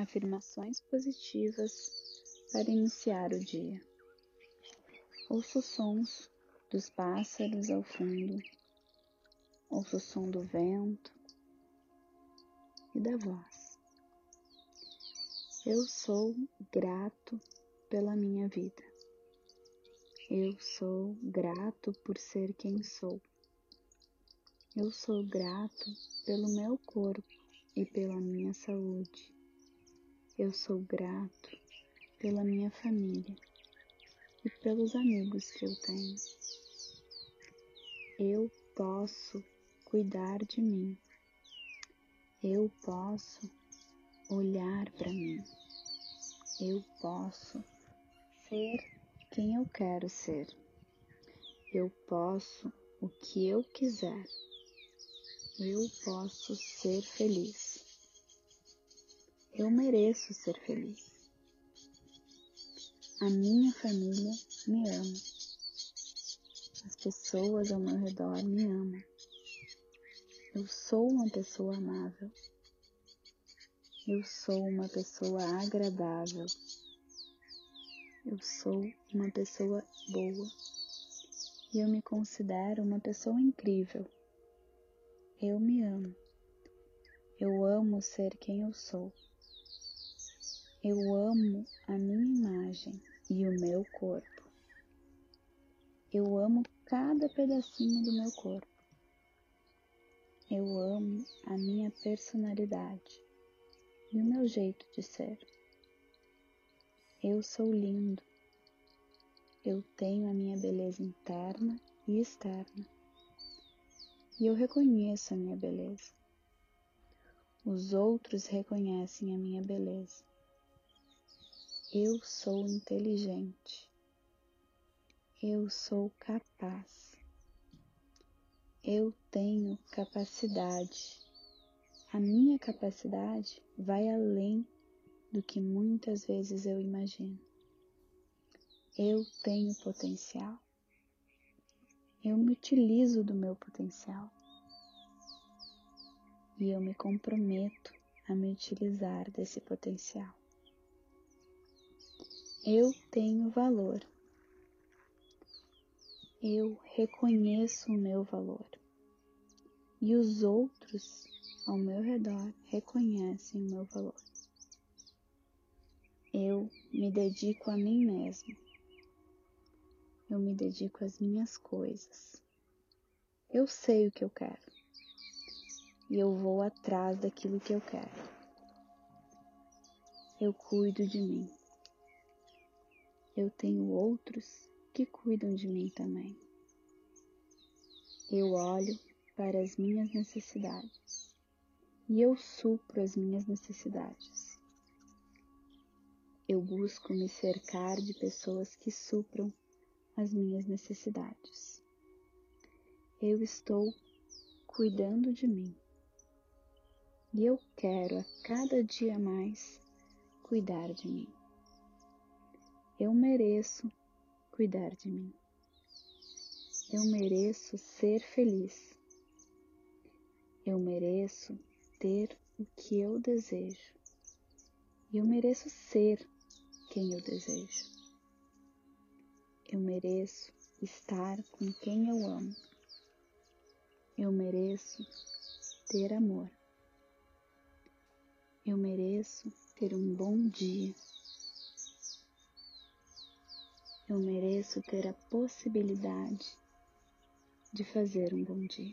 afirmações positivas para iniciar o dia. Ouço sons dos pássaros ao fundo, ouço o som do vento e da voz. Eu sou grato pela minha vida. Eu sou grato por ser quem sou. Eu sou grato pelo meu corpo e pela minha saúde. Eu sou grato pela minha família e pelos amigos que eu tenho. Eu posso cuidar de mim. Eu posso olhar para mim. Eu posso ser quem eu quero ser. Eu posso o que eu quiser. Eu posso ser feliz. Eu mereço ser feliz. A minha família me ama. As pessoas ao meu redor me amam. Eu sou uma pessoa amável. Eu sou uma pessoa agradável. Eu sou uma pessoa boa. E eu me considero uma pessoa incrível. Eu me amo. Eu amo ser quem eu sou. Eu amo a minha imagem e o meu corpo. Eu amo cada pedacinho do meu corpo. Eu amo a minha personalidade e o meu jeito de ser. Eu sou lindo. Eu tenho a minha beleza interna e externa. E eu reconheço a minha beleza. Os outros reconhecem a minha beleza. Eu sou inteligente. Eu sou capaz. Eu tenho capacidade. A minha capacidade vai além do que muitas vezes eu imagino. Eu tenho potencial. Eu me utilizo do meu potencial. E eu me comprometo a me utilizar desse potencial. Eu tenho valor. Eu reconheço o meu valor. E os outros ao meu redor reconhecem o meu valor. Eu me dedico a mim mesmo. Eu me dedico às minhas coisas. Eu sei o que eu quero. E eu vou atrás daquilo que eu quero. Eu cuido de mim eu tenho outros que cuidam de mim também. Eu olho para as minhas necessidades e eu supro as minhas necessidades. Eu busco me cercar de pessoas que supram as minhas necessidades. Eu estou cuidando de mim e eu quero a cada dia mais cuidar de mim. Eu mereço cuidar de mim. Eu mereço ser feliz. Eu mereço ter o que eu desejo. Eu mereço ser quem eu desejo. Eu mereço estar com quem eu amo. Eu mereço ter amor. Eu mereço ter um bom dia. Eu mereço ter a possibilidade de fazer um bom dia.